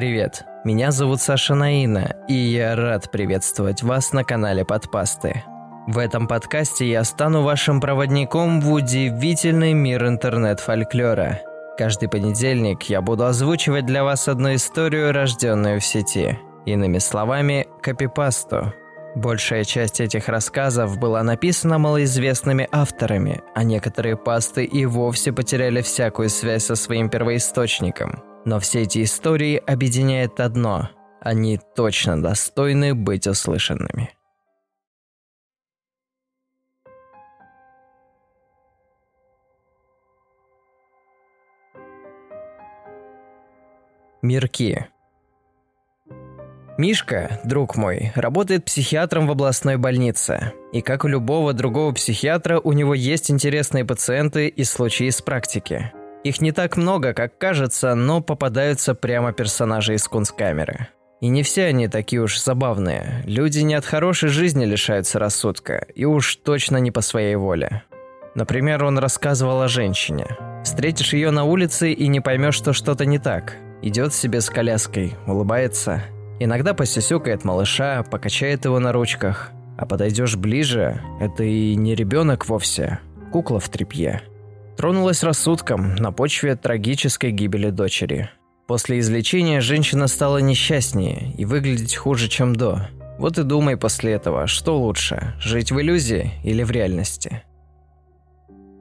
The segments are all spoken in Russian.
Привет, меня зовут Саша Наина, и я рад приветствовать вас на канале Подпасты. В этом подкасте я стану вашим проводником в удивительный мир интернет-фольклора. Каждый понедельник я буду озвучивать для вас одну историю, рожденную в сети. Иными словами, копипасту. Большая часть этих рассказов была написана малоизвестными авторами, а некоторые пасты и вовсе потеряли всякую связь со своим первоисточником. Но все эти истории объединяет одно – они точно достойны быть услышанными. Мирки. Мишка, друг мой, работает психиатром в областной больнице. И как у любого другого психиатра, у него есть интересные пациенты и случаи из практики. Их не так много, как кажется, но попадаются прямо персонажи из кунсткамеры. И не все они такие уж забавные. Люди не от хорошей жизни лишаются рассудка, и уж точно не по своей воле. Например, он рассказывал о женщине. Встретишь ее на улице и не поймешь, что что-то не так – Идет себе с коляской, улыбается. Иногда посюсюкает малыша, покачает его на ручках. А подойдешь ближе, это и не ребенок вовсе, кукла в тряпье. Тронулась рассудком на почве трагической гибели дочери. После излечения женщина стала несчастнее и выглядеть хуже, чем до. Вот и думай после этого, что лучше, жить в иллюзии или в реальности.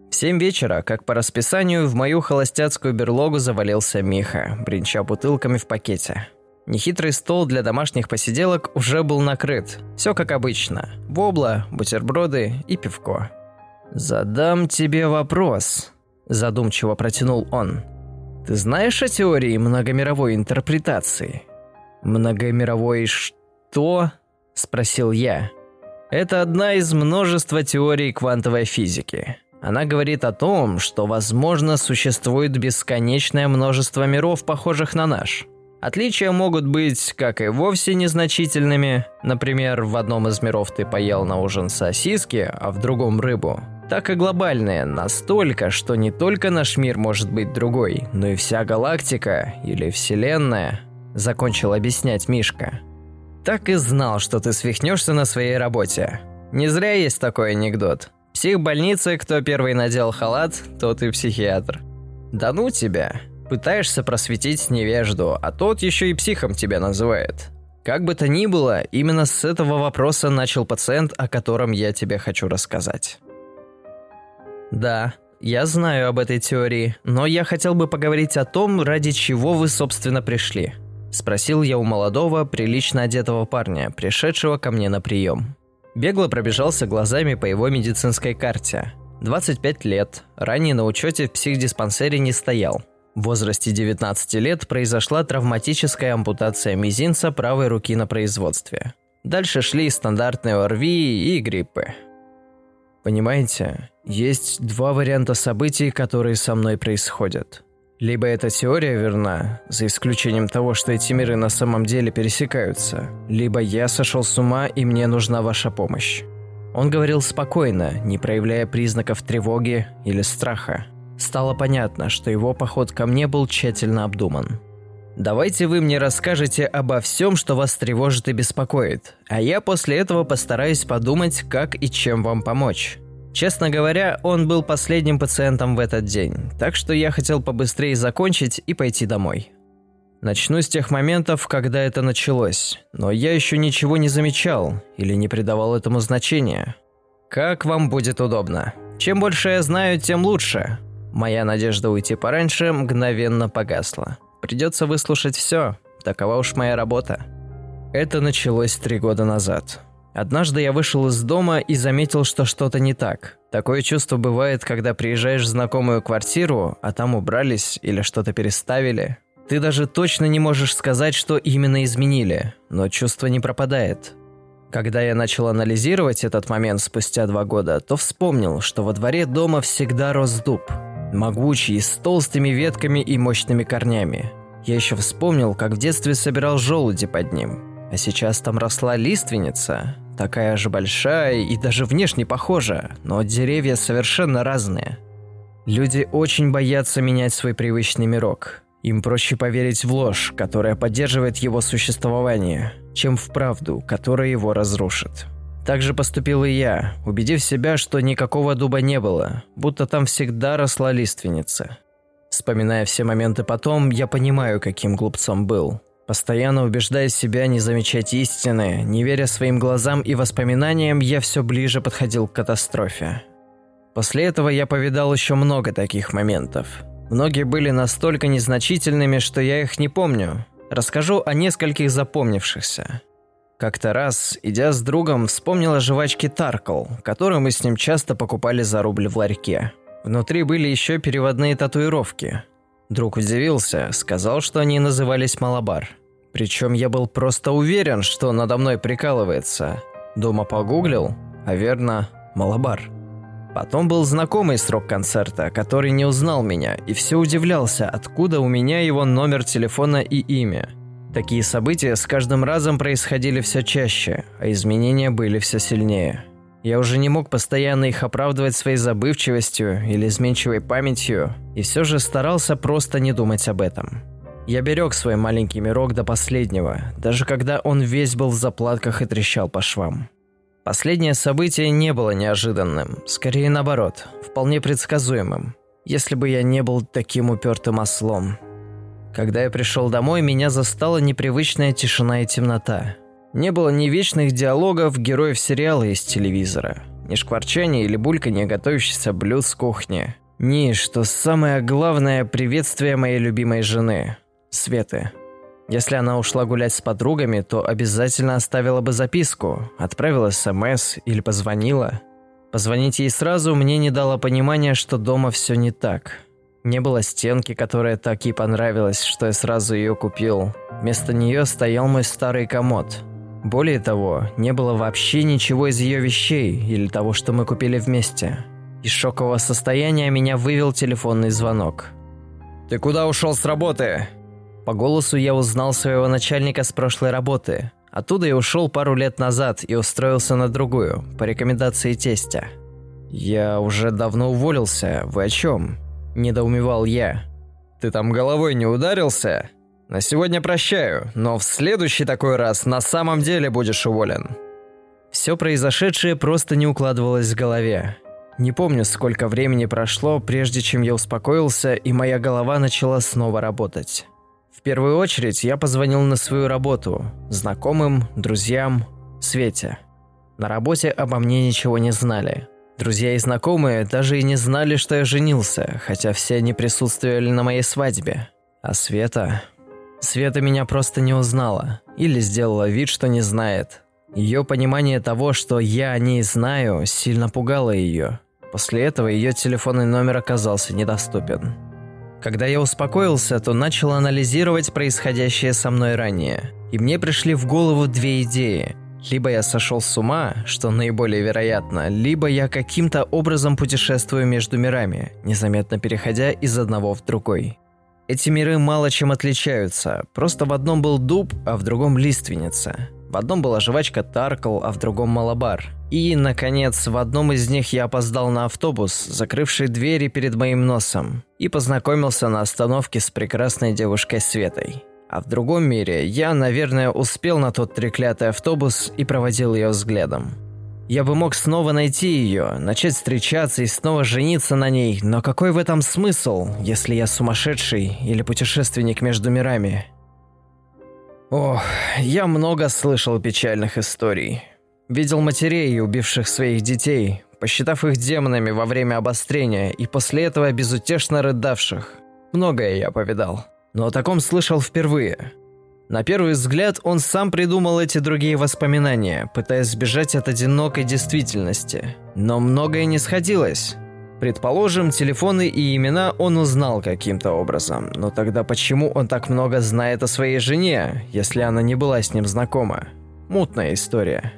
В семь вечера, как по расписанию, в мою холостяцкую берлогу завалился Миха, бренча бутылками в пакете. Нехитрый стол для домашних посиделок уже был накрыт. Все как обычно. Вобла, бутерброды и пивко. «Задам тебе вопрос», – задумчиво протянул он. «Ты знаешь о теории многомировой интерпретации?» «Многомировой что?» – спросил я. «Это одна из множества теорий квантовой физики. Она говорит о том, что, возможно, существует бесконечное множество миров, похожих на наш. Отличия могут быть как и вовсе незначительными, например, в одном из миров ты поел на ужин сосиски, а в другом рыбу, так и глобальные, настолько, что не только наш мир может быть другой, но и вся галактика или Вселенная, закончил объяснять Мишка. Так и знал, что ты свихнешься на своей работе. Не зря есть такой анекдот. Психбольница, кто первый надел халат, тот и психиатр. Да ну тебя. Пытаешься просветить невежду, а тот еще и психом тебя называет. Как бы то ни было, именно с этого вопроса начал пациент, о котором я тебе хочу рассказать. Да, я знаю об этой теории, но я хотел бы поговорить о том, ради чего вы, собственно, пришли. Спросил я у молодого, прилично одетого парня, пришедшего ко мне на прием. Бегло пробежался глазами по его медицинской карте. 25 лет, ранее на учете в психдиспансере не стоял. В возрасте 19 лет произошла травматическая ампутация мизинца правой руки на производстве. Дальше шли стандартные ОРВИ и гриппы. Понимаете, есть два варианта событий, которые со мной происходят – либо эта теория верна, за исключением того, что эти миры на самом деле пересекаются, либо я сошел с ума и мне нужна ваша помощь. Он говорил спокойно, не проявляя признаков тревоги или страха. Стало понятно, что его поход ко мне был тщательно обдуман. «Давайте вы мне расскажете обо всем, что вас тревожит и беспокоит, а я после этого постараюсь подумать, как и чем вам помочь. Честно говоря, он был последним пациентом в этот день, так что я хотел побыстрее закончить и пойти домой. Начну с тех моментов, когда это началось, но я еще ничего не замечал или не придавал этому значения. Как вам будет удобно. Чем больше я знаю, тем лучше. Моя надежда уйти пораньше мгновенно погасла. Придется выслушать все. Такова уж моя работа. Это началось три года назад. Однажды я вышел из дома и заметил, что что-то не так. Такое чувство бывает, когда приезжаешь в знакомую квартиру, а там убрались или что-то переставили. Ты даже точно не можешь сказать, что именно изменили, но чувство не пропадает. Когда я начал анализировать этот момент спустя два года, то вспомнил, что во дворе дома всегда рос дуб. Могучий, с толстыми ветками и мощными корнями. Я еще вспомнил, как в детстве собирал желуди под ним. А сейчас там росла лиственница, такая же большая и даже внешне похожа, но деревья совершенно разные. Люди очень боятся менять свой привычный мирок. Им проще поверить в ложь, которая поддерживает его существование, чем в правду, которая его разрушит. Так же поступил и я, убедив себя, что никакого дуба не было, будто там всегда росла лиственница. Вспоминая все моменты потом, я понимаю, каким глупцом был. Постоянно убеждая себя не замечать истины, не веря своим глазам и воспоминаниям, я все ближе подходил к катастрофе. После этого я повидал еще много таких моментов. Многие были настолько незначительными, что я их не помню. Расскажу о нескольких запомнившихся. Как-то раз, идя с другом, вспомнил о жвачке Таркл, которую мы с ним часто покупали за рубль в ларьке. Внутри были еще переводные татуировки. Друг удивился, сказал, что они назывались «Малабар». Причем я был просто уверен, что надо мной прикалывается. Дома погуглил, а верно, «Малабар». Потом был знакомый срок концерта, который не узнал меня и все удивлялся, откуда у меня его номер телефона и имя – Такие события с каждым разом происходили все чаще, а изменения были все сильнее. Я уже не мог постоянно их оправдывать своей забывчивостью или изменчивой памятью, и все же старался просто не думать об этом. Я берег свой маленький мирок до последнего, даже когда он весь был в заплатках и трещал по швам. Последнее событие не было неожиданным, скорее наоборот, вполне предсказуемым, если бы я не был таким упертым ослом – когда я пришел домой, меня застала непривычная тишина и темнота. Не было ни вечных диалогов героев сериала из телевизора, ни шкварчания или бульканья готовящихся блюд с кухни, ни, что самое главное, приветствие моей любимой жены, Светы. Если она ушла гулять с подругами, то обязательно оставила бы записку, отправила СМС или позвонила. Позвонить ей сразу мне не дало понимания, что дома все не так – не было стенки, которая так ей понравилась, что я сразу ее купил. Вместо нее стоял мой старый комод. Более того, не было вообще ничего из ее вещей или того, что мы купили вместе. Из шокового состояния меня вывел телефонный звонок. «Ты куда ушел с работы?» По голосу я узнал своего начальника с прошлой работы. Оттуда я ушел пару лет назад и устроился на другую, по рекомендации тестя. «Я уже давно уволился. Вы о чем?» – недоумевал я. «Ты там головой не ударился? На сегодня прощаю, но в следующий такой раз на самом деле будешь уволен». Все произошедшее просто не укладывалось в голове. Не помню, сколько времени прошло, прежде чем я успокоился, и моя голова начала снова работать. В первую очередь я позвонил на свою работу, знакомым, друзьям, Свете. На работе обо мне ничего не знали. Друзья и знакомые даже и не знали, что я женился, хотя все они присутствовали на моей свадьбе. А Света... Света меня просто не узнала или сделала вид, что не знает. Ее понимание того, что я о ней знаю, сильно пугало ее. После этого ее телефонный номер оказался недоступен. Когда я успокоился, то начал анализировать происходящее со мной ранее. И мне пришли в голову две идеи – либо я сошел с ума, что наиболее вероятно, либо я каким-то образом путешествую между мирами, незаметно переходя из одного в другой. Эти миры мало чем отличаются, просто в одном был дуб, а в другом лиственница. В одном была жвачка Таркл, а в другом Малабар. И, наконец, в одном из них я опоздал на автобус, закрывший двери перед моим носом, и познакомился на остановке с прекрасной девушкой Светой. А в другом мире я, наверное, успел на тот треклятый автобус и проводил ее взглядом. Я бы мог снова найти ее, начать встречаться и снова жениться на ней, но какой в этом смысл, если я сумасшедший или путешественник между мирами? Ох, я много слышал печальных историй. Видел матерей, убивших своих детей, посчитав их демонами во время обострения и после этого безутешно рыдавших. Многое я повидал но о таком слышал впервые. На первый взгляд он сам придумал эти другие воспоминания, пытаясь сбежать от одинокой действительности. Но многое не сходилось. Предположим, телефоны и имена он узнал каким-то образом, но тогда почему он так много знает о своей жене, если она не была с ним знакома? Мутная история.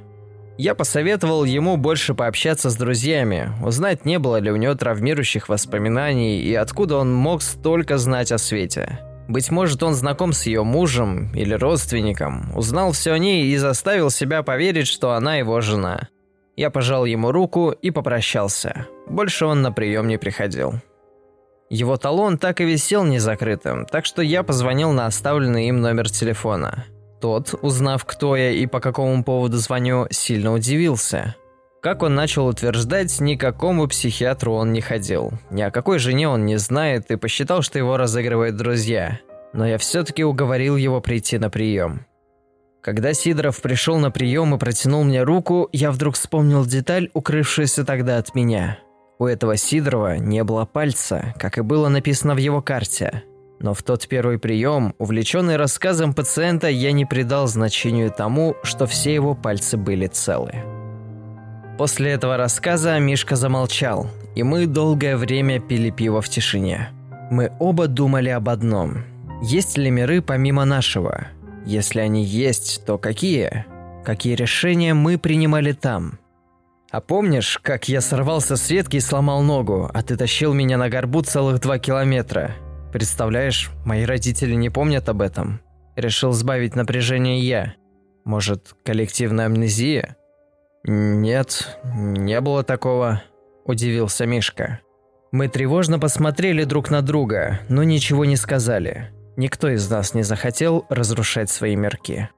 Я посоветовал ему больше пообщаться с друзьями, узнать, не было ли у него травмирующих воспоминаний и откуда он мог столько знать о свете. Быть может, он знаком с ее мужем или родственником, узнал все о ней и заставил себя поверить, что она его жена. Я пожал ему руку и попрощался. Больше он на прием не приходил. Его талон так и висел незакрытым, так что я позвонил на оставленный им номер телефона. Тот, узнав, кто я и по какому поводу звоню, сильно удивился. Как он начал утверждать, ни к какому психиатру он не ходил. Ни о какой жене он не знает и посчитал, что его разыгрывают друзья. Но я все-таки уговорил его прийти на прием. Когда Сидоров пришел на прием и протянул мне руку, я вдруг вспомнил деталь, укрывшуюся тогда от меня – у этого Сидорова не было пальца, как и было написано в его карте. Но в тот первый прием, увлеченный рассказом пациента, я не придал значению тому, что все его пальцы были целы. После этого рассказа Мишка замолчал, и мы долгое время пили пиво в тишине. Мы оба думали об одном. Есть ли миры помимо нашего? Если они есть, то какие? Какие решения мы принимали там? А помнишь, как я сорвался с ветки и сломал ногу, а ты тащил меня на горбу целых два километра? Представляешь, мои родители не помнят об этом. Решил сбавить напряжение я. Может, коллективная амнезия? Нет, не было такого, удивился Мишка. Мы тревожно посмотрели друг на друга, но ничего не сказали. Никто из нас не захотел разрушать свои мерки.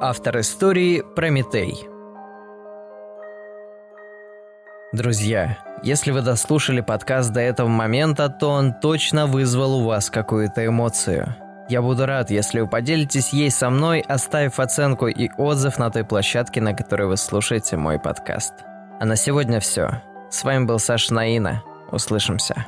Автор истории Прометей. Друзья, если вы дослушали подкаст до этого момента, то он точно вызвал у вас какую-то эмоцию. Я буду рад, если вы поделитесь ей со мной, оставив оценку и отзыв на той площадке, на которой вы слушаете мой подкаст. А на сегодня все. С вами был Саша Наина. Услышимся.